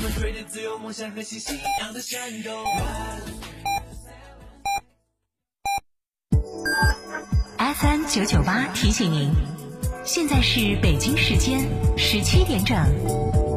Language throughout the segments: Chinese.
们追着自由梦想和星星一样的闪动。FM 九九八提醒您，现在是北京时间十七点整。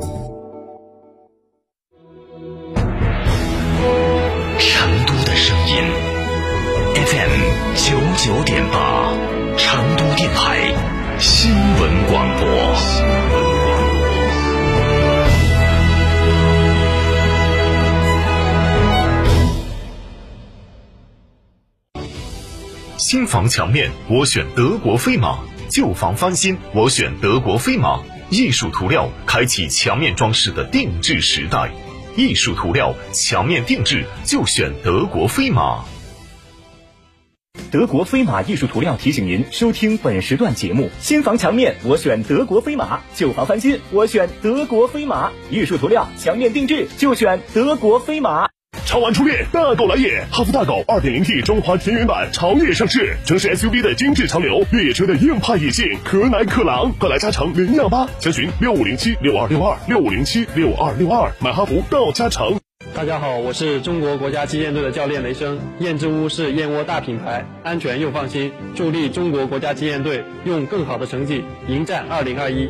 新房墙面，我选德国飞马；旧房翻新，我选德国飞马。艺术涂料开启墙面装饰的定制时代，艺术涂料墙面定制就选德国飞马。德国飞马艺术涂料提醒您收听本时段节目：新房墙面我选德国飞马，旧房翻新我选德国飞马。艺术涂料墙面定制就选德国飞马。超玩初恋，大狗来也！哈弗大狗 2.0T 中华田园版潮越上市，城市 SUV 的精致潮流，越野车的硬派野性，可奶可狼，快来加诚零幺八，详询六五零七六二六二六五零七六二六二，买哈弗到加诚。大家好，我是中国国家击剑队的教练雷声。燕之屋是燕窝大品牌，安全又放心，助力中国国家击剑队用更好的成绩迎战2021。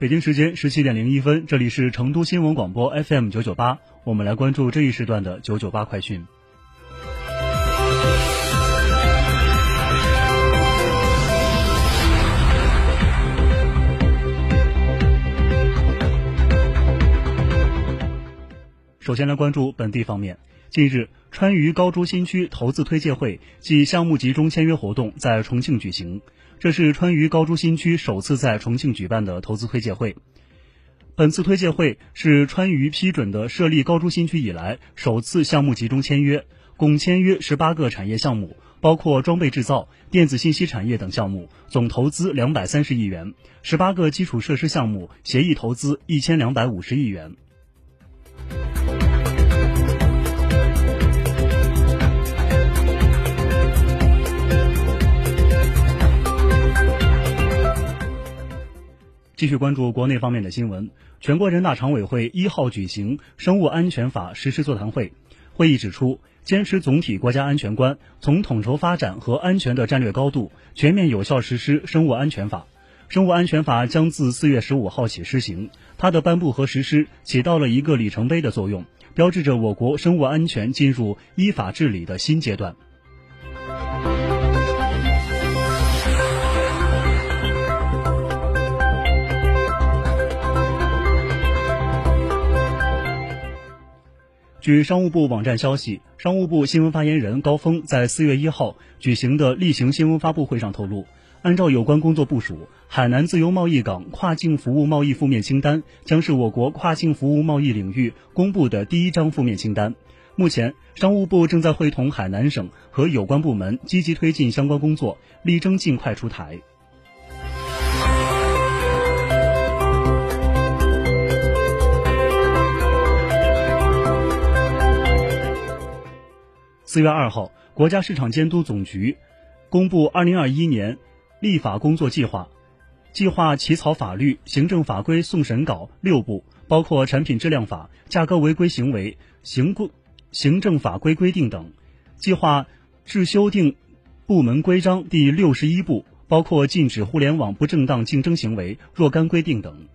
北京时间十七点零一分，这里是成都新闻广播 FM 九九八，我们来关注这一时段的九九八快讯。首先来关注本地方面。近日，川渝高珠新区投资推介会暨项目集中签约活动在重庆举行。这是川渝高珠新区首次在重庆举办的投资推介会。本次推介会是川渝批准的设立高珠新区以来首次项目集中签约，共签约十八个产业项目，包括装备制造、电子信息产业等项目，总投资两百三十亿元；十八个基础设施项目协议投资一千两百五十亿元。继续关注国内方面的新闻。全国人大常委会一号举行生物安全法实施座谈会，会议指出，坚持总体国家安全观，从统筹发展和安全的战略高度，全面有效实施生物安全法。生物安全法将自四月十五号起施行，它的颁布和实施起到了一个里程碑的作用，标志着我国生物安全进入依法治理的新阶段。据商务部网站消息，商务部新闻发言人高峰在四月一号举行的例行新闻发布会上透露，按照有关工作部署，海南自由贸易港跨境服务贸易负面清单将是我国跨境服务贸易领域公布的第一张负面清单。目前，商务部正在会同海南省和有关部门积极推进相关工作，力争尽快出台。四月二号，国家市场监督总局公布二零二一年立法工作计划，计划起草法律、行政法规送审稿六部，包括产品质量法、价格违规行为行规行政法规规定等；计划制修订部门规章第六十一部，包括禁止互联网不正当竞争行为若干规定等。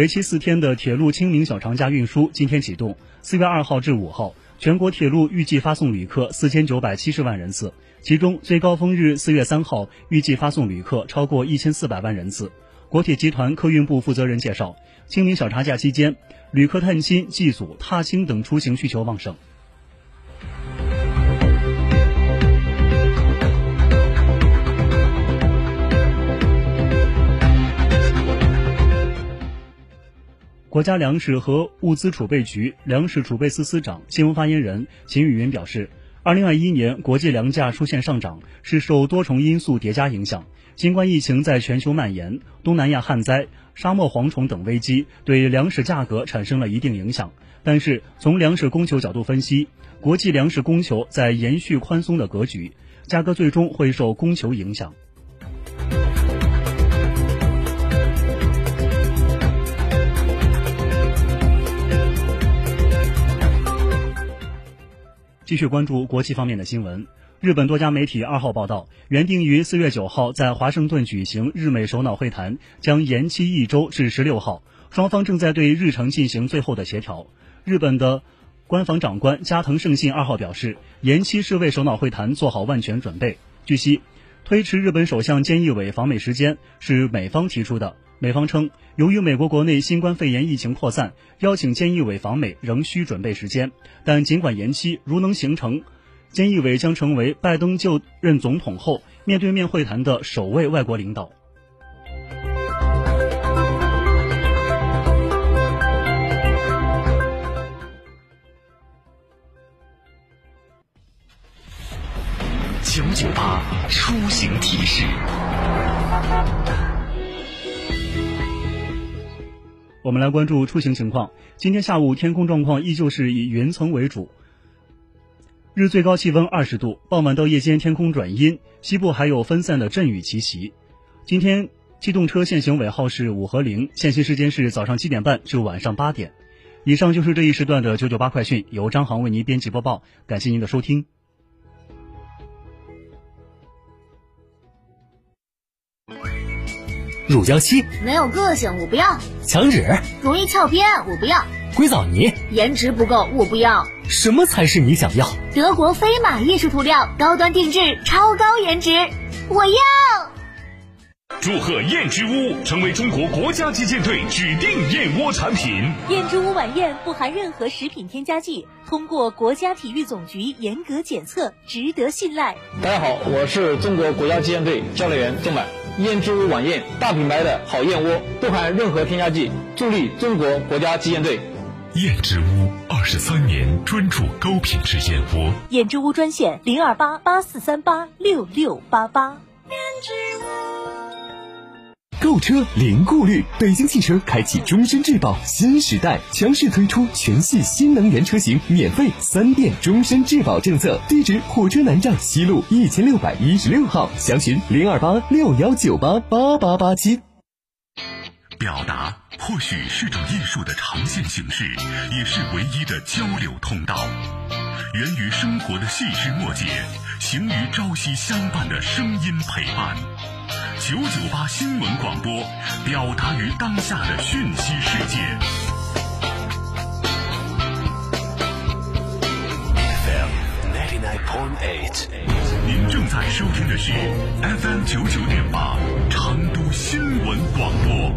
为期四天的铁路清明小长假运输今天启动。四月二号至五号，全国铁路预计发送旅客四千九百七十万人次，其中最高峰日四月三号预计发送旅客超过一千四百万人次。国铁集团客运部负责人介绍，清明小长假期间，旅客探亲、祭祖、踏青等出行需求旺盛。国家粮食和物资储备局粮食储备司司长、新闻发言人秦宇云表示，二零二一年国际粮价出现上涨，是受多重因素叠加影响。新冠疫情在全球蔓延，东南亚旱灾、沙漠蝗虫等危机对粮食价格产生了一定影响。但是从粮食供求角度分析，国际粮食供求在延续宽松的格局，价格最终会受供求影响。继续关注国际方面的新闻。日本多家媒体二号报道，原定于四月九号在华盛顿举行日美首脑会谈将延期一周至十六号，双方正在对日程进行最后的协调。日本的官房长官加藤胜信二号表示，延期是为首脑会谈做好万全准备。据悉，推迟日本首相菅义伟访美时间是美方提出的。美方称，由于美国国内新冠肺炎疫情扩散，邀请菅义伟访美仍需准备时间。但尽管延期，如能形成，菅义伟将成为拜登就任总统后面对面会谈的首位外国领导。九九八出行提示。我们来关注出行情况。今天下午天空状况依旧是以云层为主，日最高气温二十度。傍晚到夜间天空转阴，西部还有分散的阵雨齐袭。今天机动车限行尾号是五和零，限行时间是早上七点半至晚上八点。以上就是这一时段的九九八快讯，由张航为您编辑播报，感谢您的收听。乳胶漆没有个性，我不要；墙纸容易翘边，我不要；硅藻泥颜值不够，我不要。什么才是你想要？德国飞马艺术涂料，高端定制，超高颜值，我要。祝贺燕之屋成为中国国家击剑队指定燕窝产品。燕之屋晚宴不含任何食品添加剂，通过国家体育总局严格检测，值得信赖。大家好，我是中国国家击剑队教练员郑满。燕之屋晚宴，大品牌的好燕窝，不含任何添加剂，助力中国国家击剑队。燕之屋二十三年专注高品质燕窝。燕之屋专线零二八八四三八六六八八。燕之屋。购车零顾虑，北京汽车开启终身质保新时代，强势推出全系新能源车型免费三电终身质保政策。地址：火车南站西路一千六百一十六号，详询零二八六幺九八八八八七。表达或许是种艺术的呈现形式，也是唯一的交流通道。源于生活的细枝末节，行于朝夕相伴的声音陪伴。九九八新闻广播，表达于当下的讯息世界。FM ninety nine point eight，您正在收听的是 FM 九九点八成都新闻广播。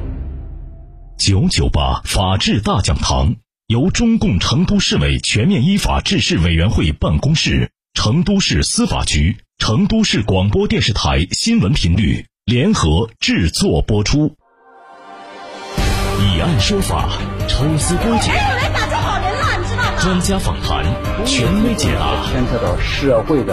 九九八法治大讲堂由中共成都市委全面依法治市委员会办公室、成都市司法局、成都市广播电视台新闻频率。联合制作播出，以案说法，抽丝剥茧，来打好人了，你知道吗？专家访谈，权威解答，牵扯到社会的。